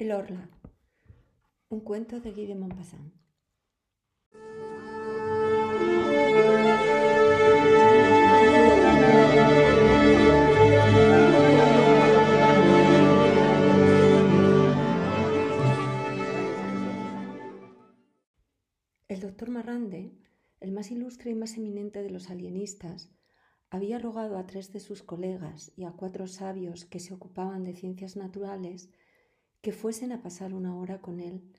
El Orla. Un cuento de Guy de Maupassant. El doctor Marrande, el más ilustre y más eminente de los alienistas, había rogado a tres de sus colegas y a cuatro sabios que se ocupaban de ciencias naturales que fuesen a pasar una hora con él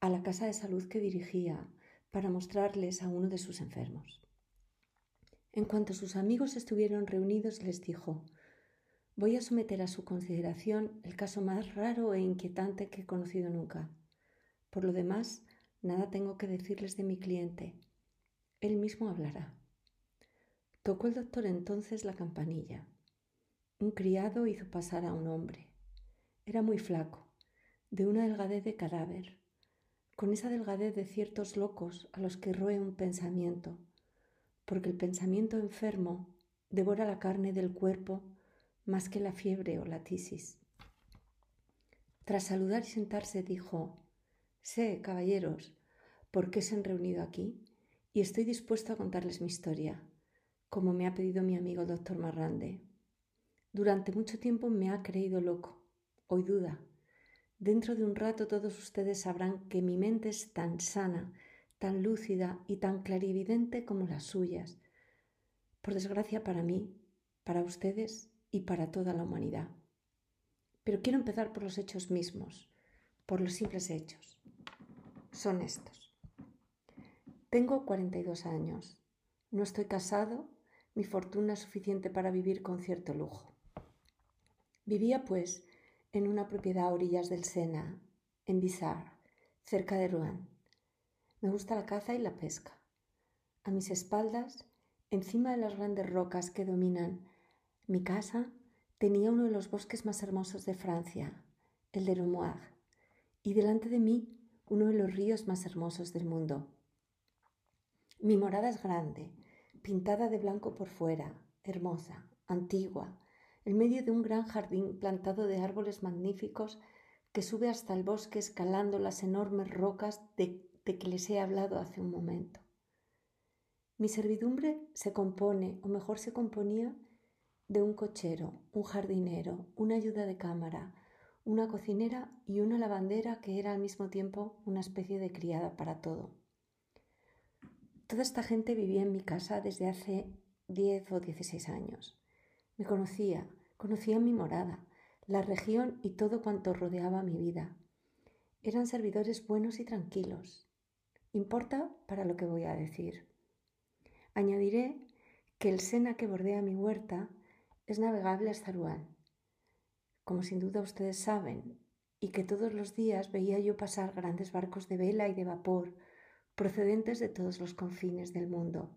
a la casa de salud que dirigía para mostrarles a uno de sus enfermos. En cuanto sus amigos estuvieron reunidos, les dijo Voy a someter a su consideración el caso más raro e inquietante que he conocido nunca. Por lo demás, nada tengo que decirles de mi cliente. Él mismo hablará. Tocó el doctor entonces la campanilla. Un criado hizo pasar a un hombre. Era muy flaco, de una delgadez de cadáver, con esa delgadez de ciertos locos a los que roe un pensamiento, porque el pensamiento enfermo devora la carne del cuerpo más que la fiebre o la tisis. Tras saludar y sentarse, dijo Sé, caballeros, por qué se han reunido aquí, y estoy dispuesto a contarles mi historia, como me ha pedido mi amigo doctor Marrande. Durante mucho tiempo me ha creído loco, hoy duda, Dentro de un rato todos ustedes sabrán que mi mente es tan sana, tan lúcida y tan clarividente como las suyas. Por desgracia para mí, para ustedes y para toda la humanidad. Pero quiero empezar por los hechos mismos, por los simples hechos. Son estos. Tengo 42 años. No estoy casado, mi fortuna es suficiente para vivir con cierto lujo. Vivía, pues, en una propiedad a orillas del Sena, en Bizarre, cerca de Rouen. Me gusta la caza y la pesca. A mis espaldas, encima de las grandes rocas que dominan mi casa, tenía uno de los bosques más hermosos de Francia, el de Romoir, y delante de mí uno de los ríos más hermosos del mundo. Mi morada es grande, pintada de blanco por fuera, hermosa, antigua, en medio de un gran jardín plantado de árboles magníficos que sube hasta el bosque escalando las enormes rocas de, que les he hablado hace un momento. Mi servidumbre se compone, o mejor se componía, de un cochero, un jardinero, una ayuda de cámara, una cocinera y una lavandera que era al mismo tiempo una especie de criada para todo. Toda esta gente vivía en mi casa desde hace diez o dieciséis años. Me conocía, conocía mi morada, la región y todo cuanto rodeaba mi vida. Eran servidores buenos y tranquilos. Importa para lo que voy a decir. Añadiré que el Sena que bordea mi huerta es navegable hasta Rouen, como sin duda ustedes saben, y que todos los días veía yo pasar grandes barcos de vela y de vapor procedentes de todos los confines del mundo.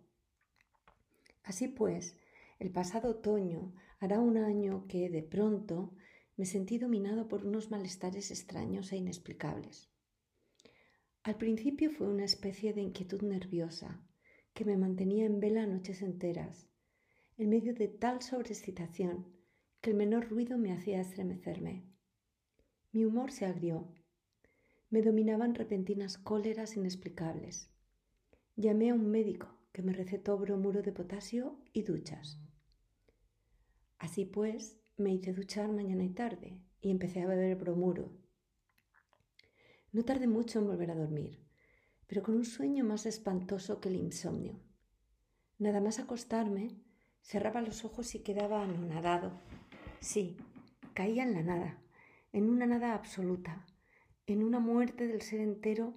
Así pues, el pasado otoño hará un año que, de pronto, me sentí dominado por unos malestares extraños e inexplicables. Al principio fue una especie de inquietud nerviosa que me mantenía en vela noches enteras, en medio de tal sobreexcitación que el menor ruido me hacía estremecerme. Mi humor se agrió. Me dominaban repentinas cóleras inexplicables. Llamé a un médico que me recetó bromuro de potasio y duchas. Así pues, me hice duchar mañana y tarde y empecé a beber bromuro. No tardé mucho en volver a dormir, pero con un sueño más espantoso que el insomnio. Nada más acostarme, cerraba los ojos y quedaba anonadado. Sí, caía en la nada, en una nada absoluta, en una muerte del ser entero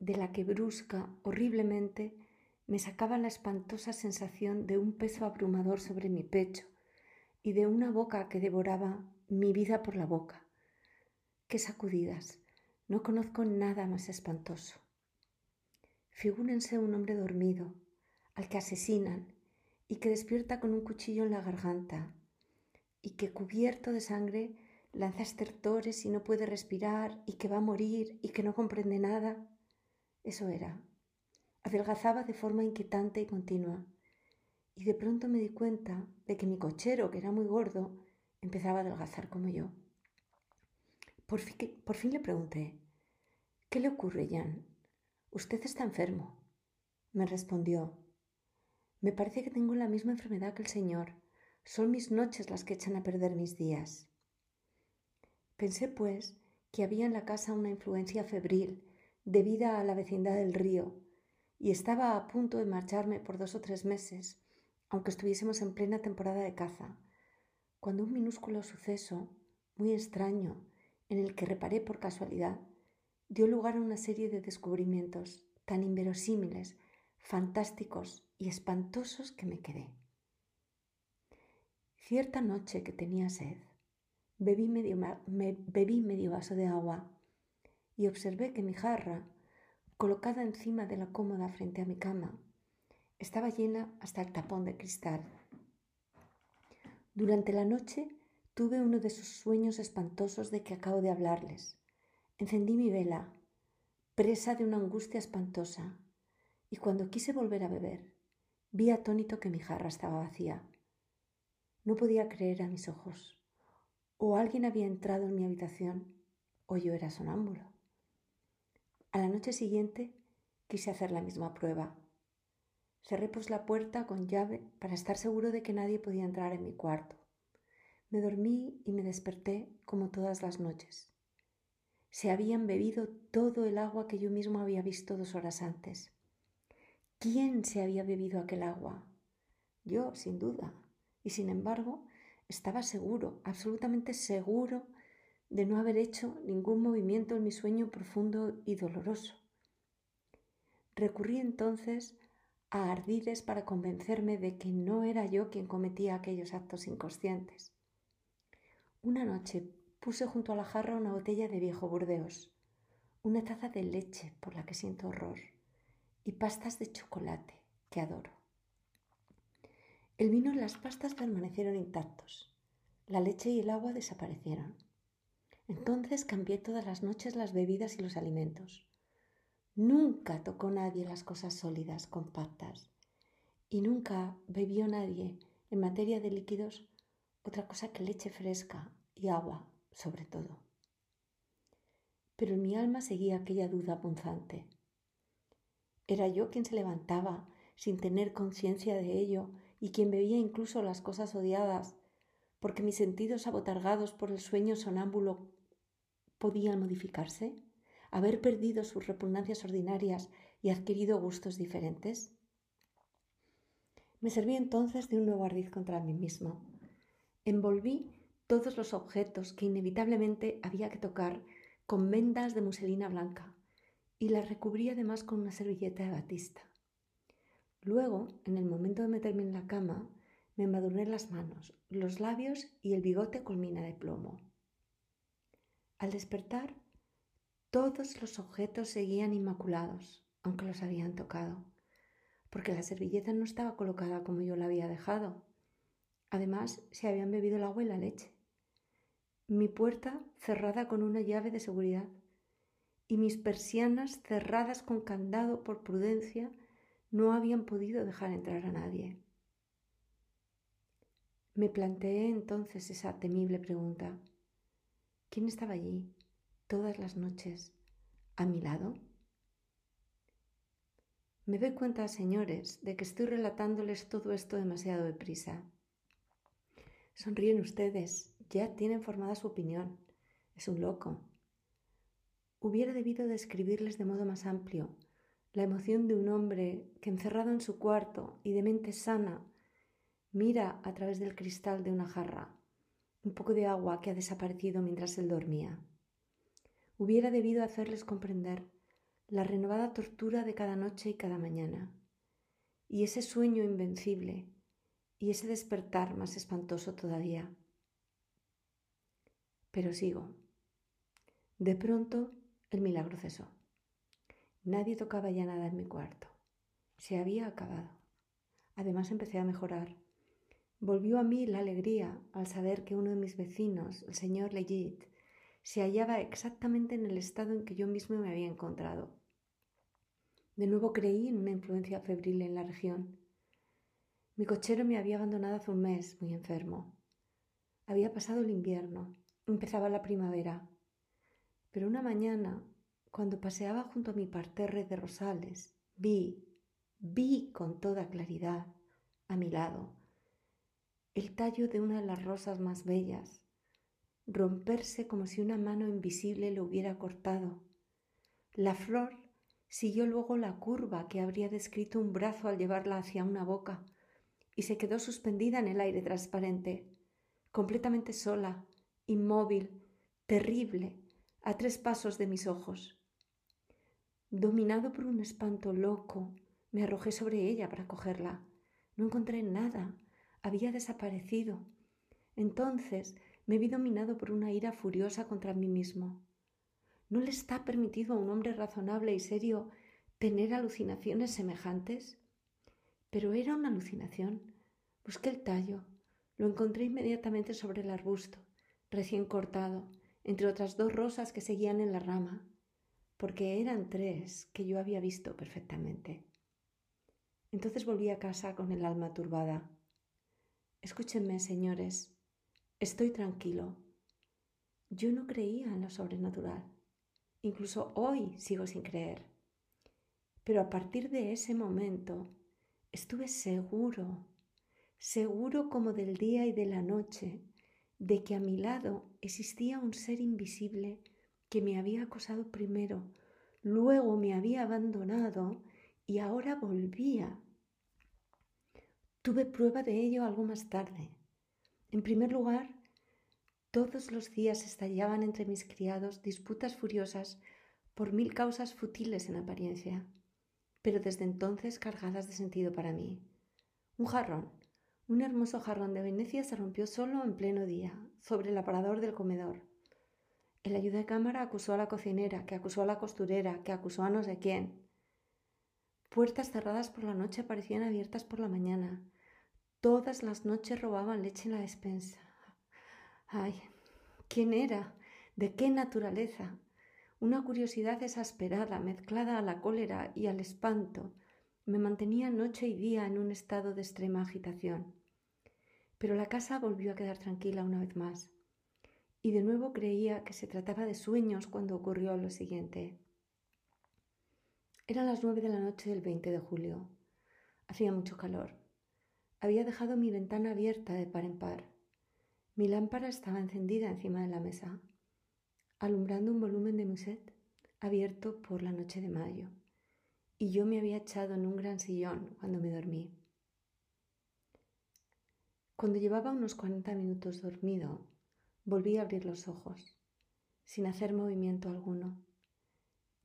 de la que brusca, horriblemente, me sacaba la espantosa sensación de un peso abrumador sobre mi pecho y de una boca que devoraba mi vida por la boca. Qué sacudidas. No conozco nada más espantoso. Figúrense un hombre dormido, al que asesinan y que despierta con un cuchillo en la garganta y que cubierto de sangre lanza estertores y no puede respirar y que va a morir y que no comprende nada. Eso era. Adelgazaba de forma inquietante y continua y de pronto me di cuenta de que mi cochero, que era muy gordo, empezaba a adelgazar como yo. Por fin, le pregunté, ¿qué le ocurre, Jan? Usted está enfermo. Me respondió, me parece que tengo la misma enfermedad que el Señor. Son mis noches las que echan a perder mis días. Pensé, pues, que había en la casa una influencia febril debida a la vecindad del río, y estaba a punto de marcharme por dos o tres meses, aunque estuviésemos en plena temporada de caza, cuando un minúsculo suceso, muy extraño, en el que reparé por casualidad, dio lugar a una serie de descubrimientos tan inverosímiles, fantásticos y espantosos que me quedé. Cierta noche que tenía sed, bebí medio, me, bebí medio vaso de agua y observé que mi jarra, colocada encima de la cómoda frente a mi cama, estaba llena hasta el tapón de cristal. Durante la noche tuve uno de esos sueños espantosos de que acabo de hablarles. Encendí mi vela, presa de una angustia espantosa, y cuando quise volver a beber, vi atónito que mi jarra estaba vacía. No podía creer a mis ojos. O alguien había entrado en mi habitación, o yo era sonámbulo. A la noche siguiente quise hacer la misma prueba. Cerré pues la puerta con llave para estar seguro de que nadie podía entrar en mi cuarto. Me dormí y me desperté como todas las noches. Se habían bebido todo el agua que yo mismo había visto dos horas antes. ¿Quién se había bebido aquel agua? Yo, sin duda. Y sin embargo, estaba seguro, absolutamente seguro, de no haber hecho ningún movimiento en mi sueño profundo y doloroso. Recurrí entonces a ardides para convencerme de que no era yo quien cometía aquellos actos inconscientes. Una noche puse junto a la jarra una botella de viejo Burdeos, una taza de leche por la que siento horror y pastas de chocolate que adoro. El vino y las pastas permanecieron intactos. La leche y el agua desaparecieron. Entonces cambié todas las noches las bebidas y los alimentos. Nunca tocó nadie las cosas sólidas, compactas. Y nunca bebió nadie, en materia de líquidos, otra cosa que leche fresca y agua, sobre todo. Pero en mi alma seguía aquella duda punzante. Era yo quien se levantaba sin tener conciencia de ello y quien bebía incluso las cosas odiadas, porque mis sentidos abotargados por el sueño sonámbulo podían modificarse, haber perdido sus repugnancias ordinarias y adquirido gustos diferentes. Me serví entonces de un nuevo ardiz contra mí mismo. Envolví todos los objetos que inevitablemente había que tocar con vendas de muselina blanca y la recubrí además con una servilleta de batista. Luego, en el momento de meterme en la cama, me embadurné las manos, los labios y el bigote con mina de plomo. Al despertar, todos los objetos seguían inmaculados, aunque los habían tocado, porque la servilleta no estaba colocada como yo la había dejado. Además, se habían bebido el agua y la leche. Mi puerta cerrada con una llave de seguridad y mis persianas cerradas con candado por prudencia no habían podido dejar entrar a nadie. Me planteé entonces esa temible pregunta. ¿Quién estaba allí todas las noches a mi lado? Me doy cuenta, señores, de que estoy relatándoles todo esto demasiado deprisa. Sonríen ustedes, ya tienen formada su opinión. Es un loco, hubiera debido describirles de modo más amplio la emoción de un hombre que encerrado en su cuarto y de mente sana mira a través del cristal de una jarra un poco de agua que ha desaparecido mientras él dormía. Hubiera debido hacerles comprender la renovada tortura de cada noche y cada mañana, y ese sueño invencible, y ese despertar más espantoso todavía. Pero sigo. De pronto el milagro cesó. Nadie tocaba ya nada en mi cuarto. Se había acabado. Además empecé a mejorar. Volvió a mí la alegría al saber que uno de mis vecinos, el señor Legit, se hallaba exactamente en el estado en que yo mismo me había encontrado. De nuevo creí en una influencia febril en la región. Mi cochero me había abandonado hace un mes, muy enfermo. Había pasado el invierno, empezaba la primavera. Pero una mañana, cuando paseaba junto a mi parterre de rosales, vi, vi con toda claridad, a mi lado, el tallo de una de las rosas más bellas, romperse como si una mano invisible lo hubiera cortado. La flor siguió luego la curva que habría descrito un brazo al llevarla hacia una boca, y se quedó suspendida en el aire transparente, completamente sola, inmóvil, terrible, a tres pasos de mis ojos. Dominado por un espanto loco, me arrojé sobre ella para cogerla. No encontré nada, había desaparecido. Entonces me vi dominado por una ira furiosa contra mí mismo. ¿No le está permitido a un hombre razonable y serio tener alucinaciones semejantes? Pero era una alucinación. Busqué el tallo. Lo encontré inmediatamente sobre el arbusto, recién cortado, entre otras dos rosas que seguían en la rama, porque eran tres que yo había visto perfectamente. Entonces volví a casa con el alma turbada. Escúchenme, señores, estoy tranquilo. Yo no creía en lo sobrenatural. Incluso hoy sigo sin creer. Pero a partir de ese momento estuve seguro, seguro como del día y de la noche, de que a mi lado existía un ser invisible que me había acosado primero, luego me había abandonado y ahora volvía. Tuve prueba de ello algo más tarde. En primer lugar, todos los días estallaban entre mis criados disputas furiosas por mil causas futiles en apariencia, pero desde entonces cargadas de sentido para mí. Un jarrón, un hermoso jarrón de Venecia se rompió solo en pleno día, sobre el aparador del comedor. El ayuda de cámara acusó a la cocinera, que acusó a la costurera, que acusó a no sé quién. Puertas cerradas por la noche parecían abiertas por la mañana. Todas las noches robaban leche en la despensa. Ay, ¿quién era? ¿De qué naturaleza? Una curiosidad exasperada, mezclada a la cólera y al espanto, me mantenía noche y día en un estado de extrema agitación. Pero la casa volvió a quedar tranquila una vez más, y de nuevo creía que se trataba de sueños cuando ocurrió lo siguiente. Eran las nueve de la noche del 20 de julio. Hacía mucho calor. Había dejado mi ventana abierta de par en par. Mi lámpara estaba encendida encima de la mesa, alumbrando un volumen de Musset abierto por la noche de mayo, y yo me había echado en un gran sillón cuando me dormí. Cuando llevaba unos cuarenta minutos dormido, volví a abrir los ojos, sin hacer movimiento alguno,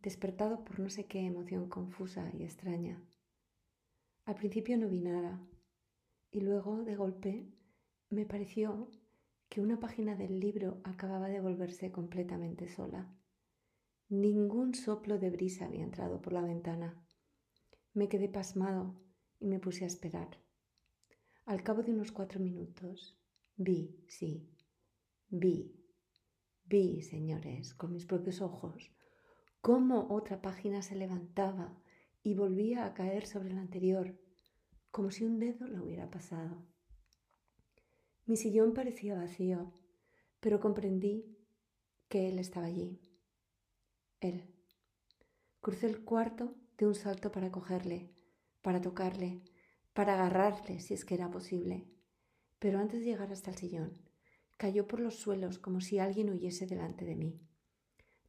despertado por no sé qué emoción confusa y extraña. Al principio no vi nada, y luego, de golpe, me pareció que una página del libro acababa de volverse completamente sola. Ningún soplo de brisa había entrado por la ventana. Me quedé pasmado y me puse a esperar. Al cabo de unos cuatro minutos, vi, sí, vi, vi, señores, con mis propios ojos, cómo otra página se levantaba y volvía a caer sobre la anterior, como si un dedo la hubiera pasado. Mi sillón parecía vacío, pero comprendí que él estaba allí. Él. Crucé el cuarto de un salto para cogerle, para tocarle, para agarrarle si es que era posible. Pero antes de llegar hasta el sillón, cayó por los suelos como si alguien huyese delante de mí.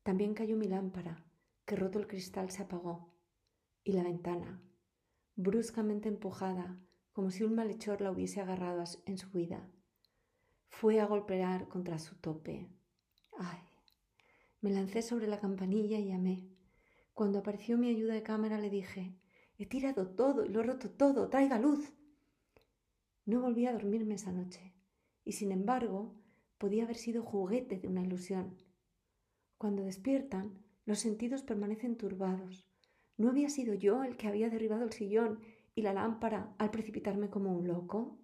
También cayó mi lámpara, que roto el cristal se apagó, y la ventana, bruscamente empujada, como si un malhechor la hubiese agarrado en su huida, fue a golpear contra su tope. ¡Ay! Me lancé sobre la campanilla y llamé. Cuando apareció mi ayuda de cámara le dije, he tirado todo y lo he roto todo, traiga luz. No volví a dormirme esa noche, y sin embargo podía haber sido juguete de una ilusión. Cuando despiertan, los sentidos permanecen turbados. ¿No había sido yo el que había derribado el sillón y la lámpara al precipitarme como un loco?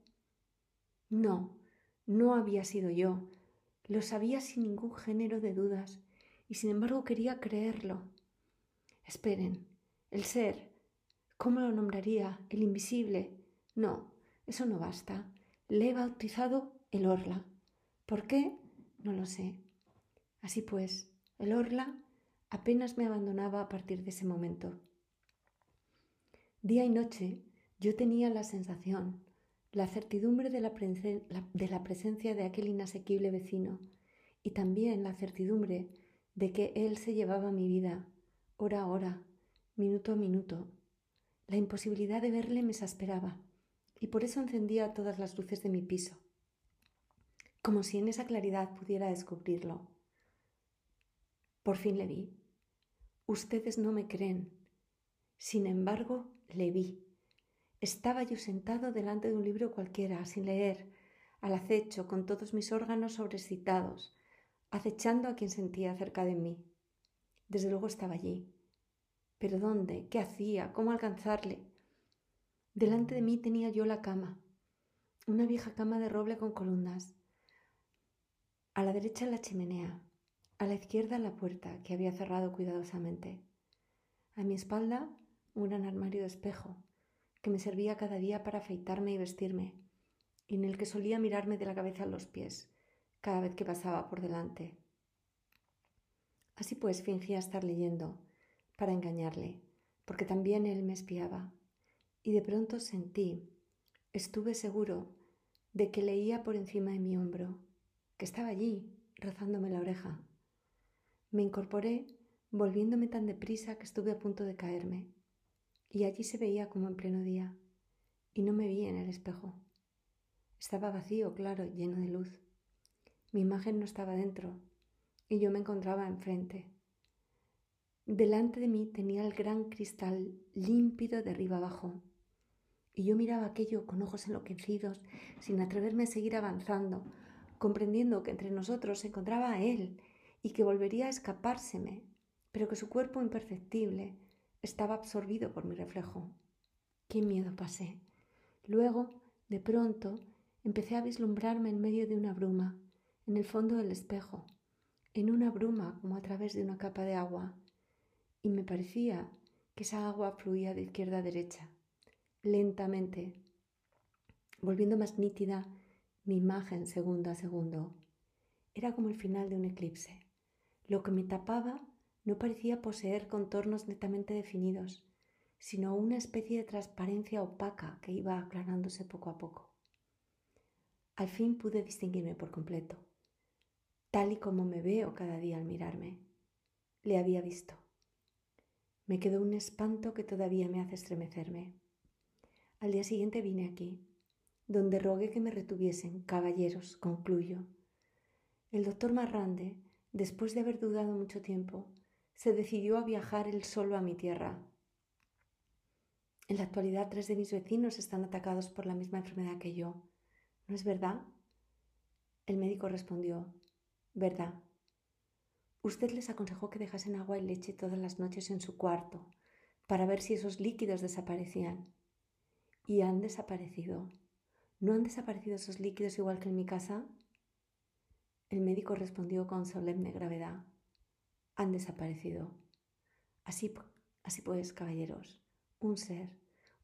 No, no había sido yo. Lo sabía sin ningún género de dudas, y sin embargo quería creerlo. Esperen, el ser, ¿cómo lo nombraría? El invisible. No, eso no basta. Le he bautizado el Orla. ¿Por qué? No lo sé. Así pues, El orla apenas me abandonaba a partir de ese momento. Día y noche yo tenía la sensación, la certidumbre de la, presencia de aquel inasequible vecino y también la certidumbre de que él se llevaba mi vida, hora a hora, minuto a minuto. La imposibilidad de verle me exasperaba y por eso encendía todas las luces de mi piso, como si en esa claridad pudiera descubrirlo. Por fin le vi. Ustedes no me creen. Sin embargo, le vi. Estaba yo sentado delante de un libro cualquiera, sin leer, al acecho, con todos mis órganos sobrecitados, acechando a quien sentía cerca de mí. Desde luego estaba allí. Pero ¿dónde? ¿Qué hacía? ¿Cómo alcanzarle? Delante de mí tenía yo la cama, una vieja cama de roble con columnas. A la derecha la chimenea, a la izquierda la puerta que había cerrado cuidadosamente. A mi espalda un gran armario de espejo que me servía cada día para afeitarme y vestirme, y en el que solía mirarme de la cabeza a los pies cada vez que pasaba por delante. Así pues fingía estar leyendo para engañarle, porque también él me espiaba, y de pronto sentí, estuve seguro de que leía por encima de mi hombro, que estaba allí, rozándome la oreja. Me incorporé, volviéndome tan deprisa que estuve a punto de caerme y allí se veía como en pleno día, y no me vi en el espejo. Estaba vacío, claro, lleno de luz. Mi imagen no estaba dentro, y yo me encontraba enfrente. Delante de mí tenía el gran cristal límpido de arriba abajo, y yo miraba aquello con ojos enloquecidos, sin atreverme a seguir avanzando, comprendiendo que entre nosotros se encontraba él y que volvería a escapárseme, pero que su cuerpo imperceptible, estaba absorbido por mi reflejo. Qué miedo pasé. Luego, de pronto, empecé a vislumbrarme en medio de una bruma, en el fondo del espejo, en una bruma como a través de una capa de agua, y me parecía que esa agua fluía de izquierda a derecha, lentamente, volviendo más nítida mi imagen segundo a segundo. Era como el final de un eclipse. Lo que me tapaba no parecía poseer contornos netamente definidos, sino una especie de transparencia opaca que iba aclarándose poco a poco. Al fin pude distinguirme por completo, tal y como me veo cada día al mirarme. Le había visto. Me quedó un espanto que todavía me hace estremecerme. Al día siguiente vine aquí, donde rogué que me retuviesen, caballeros, concluyo. El doctor Marrande, después de haber dudado mucho tiempo, se decidió a viajar él solo a mi tierra. En la actualidad tres de mis vecinos están atacados por la misma enfermedad que yo. ¿No es verdad? El médico respondió, verdad. Usted les aconsejó que dejasen agua y leche todas las noches en su cuarto para ver si esos líquidos desaparecían. Y han desaparecido. ¿No han desaparecido esos líquidos igual que en mi casa? El médico respondió con solemne gravedad han desaparecido. Así, así pues, caballeros, un ser,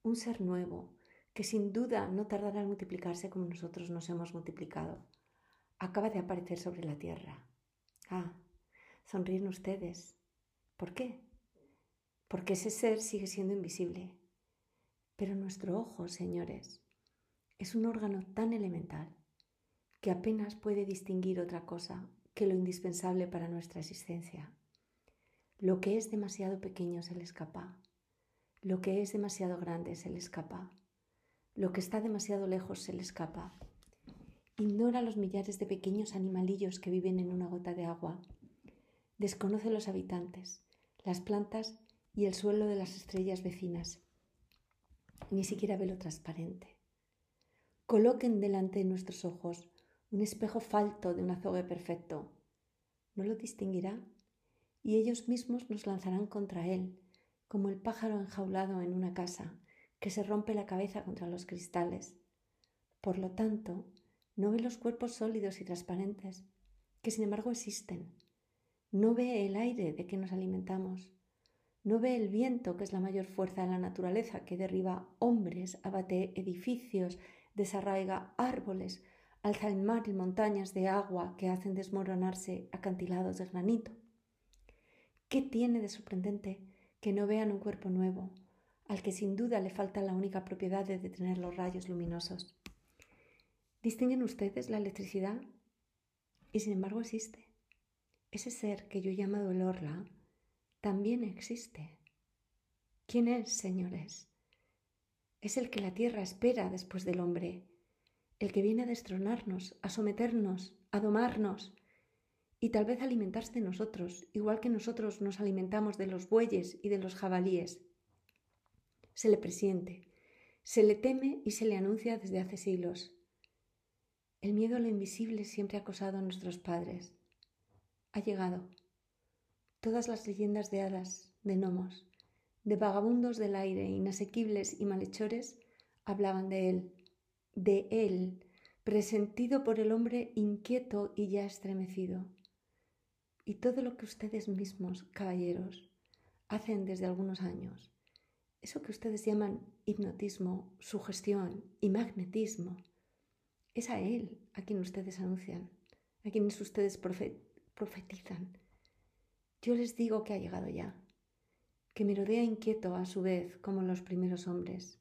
un ser nuevo, que sin duda no tardará en multiplicarse como nosotros nos hemos multiplicado, acaba de aparecer sobre la tierra. Ah, sonríen ustedes. ¿Por qué? Porque ese ser sigue siendo invisible. Pero nuestro ojo, señores, es un órgano tan elemental que apenas puede distinguir otra cosa que lo indispensable para nuestra existencia. Lo que es demasiado pequeño se le escapa. Lo que es demasiado grande se le escapa. Lo que está demasiado lejos se le escapa. Ignora los millares de pequeños animalillos que viven en una gota de agua. Desconoce los habitantes, las plantas y el suelo de las estrellas vecinas. Ni siquiera ve lo transparente. Coloquen delante de nuestros ojos un espejo falto de un azogue perfecto. ¿No lo distinguirá? y ellos mismos nos lanzarán contra él, como el pájaro enjaulado en una casa, que se rompe la cabeza contra los cristales. Por lo tanto, no ve los cuerpos sólidos y transparentes, que sin embargo existen. No ve el aire de que nos alimentamos. No ve el viento, que es la mayor fuerza de la naturaleza, que derriba hombres, abate edificios, desarraiga árboles, alza el mar y montañas de agua que hacen desmoronarse acantilados de granito. ¿Qué tiene de sorprendente que no vean un cuerpo nuevo, al que sin duda le falta la única propiedad de detener los rayos luminosos? ¿Distinguen ustedes la electricidad? Y sin embargo existe. Ese ser que yo he llamado el Orla también existe. ¿Quién es, señores? Es el que la tierra espera después del hombre, el que viene a destronarnos, a someternos, a domarnos y tal vez alimentarse de nosotros, igual que nosotros nos alimentamos de los bueyes y de los jabalíes. Se le presiente, se le teme y se le anuncia desde hace siglos. El miedo a lo invisible siempre ha acosado a nuestros padres. Ha llegado. Todas las leyendas de hadas, de gnomos, de vagabundos del aire, inasequibles y malhechores, hablaban de él, de él, presentido por el hombre inquieto y ya estremecido. Y todo lo que ustedes mismos, caballeros, hacen desde algunos años, eso que ustedes llaman hipnotismo, sugestión y magnetismo, es a él a quien ustedes anuncian, a quienes ustedes profetizan. Yo les digo que ha llegado ya que merodea inquieto a su vez como los primeros hombres,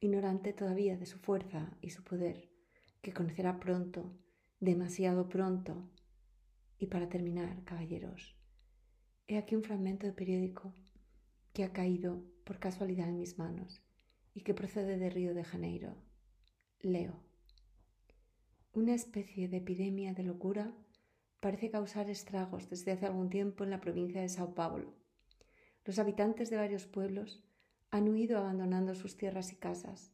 ignorante todavía de su fuerza y su poder, que conocerá pronto, demasiado pronto. Y para terminar, caballeros, he aquí un fragmento de periódico que ha caído por casualidad en mis manos y que procede de Río de Janeiro. Leo. Una especie de epidemia de locura parece causar estragos desde hace algún tiempo en la provincia de Sao Paulo los habitantes de varios pueblos han huido abandonando sus tierras y casas,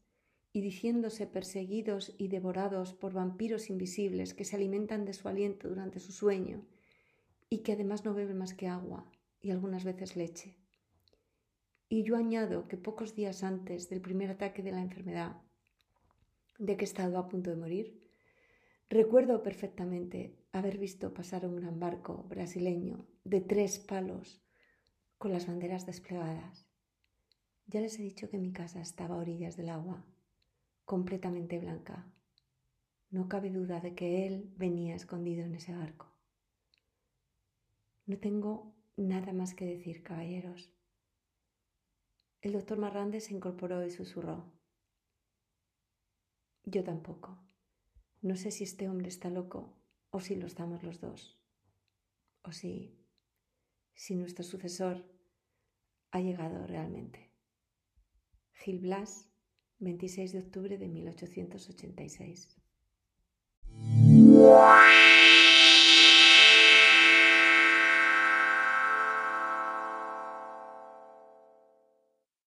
y diciéndose perseguidos y devorados por vampiros invisibles que se alimentan de su aliento durante su sueño, y que además no beben más que agua y algunas veces leche. Y yo añado que pocos días antes del primer ataque de la enfermedad, de que he estado a punto de morir, recuerdo perfectamente haber visto pasar un gran barco brasileño de tres palos con las banderas desplegadas. Ya les he dicho que mi casa estaba a orillas del agua, completamente blanca. No cabe duda de que él venía escondido en ese barco. No tengo nada más que decir, caballeros. El doctor Marrande se incorporó y susurró. Yo tampoco. No sé si este hombre está loco o si lo estamos los dos. O si si nuestro sucesor ha llegado realmente. Gil Blas, 26 de octubre de 1886.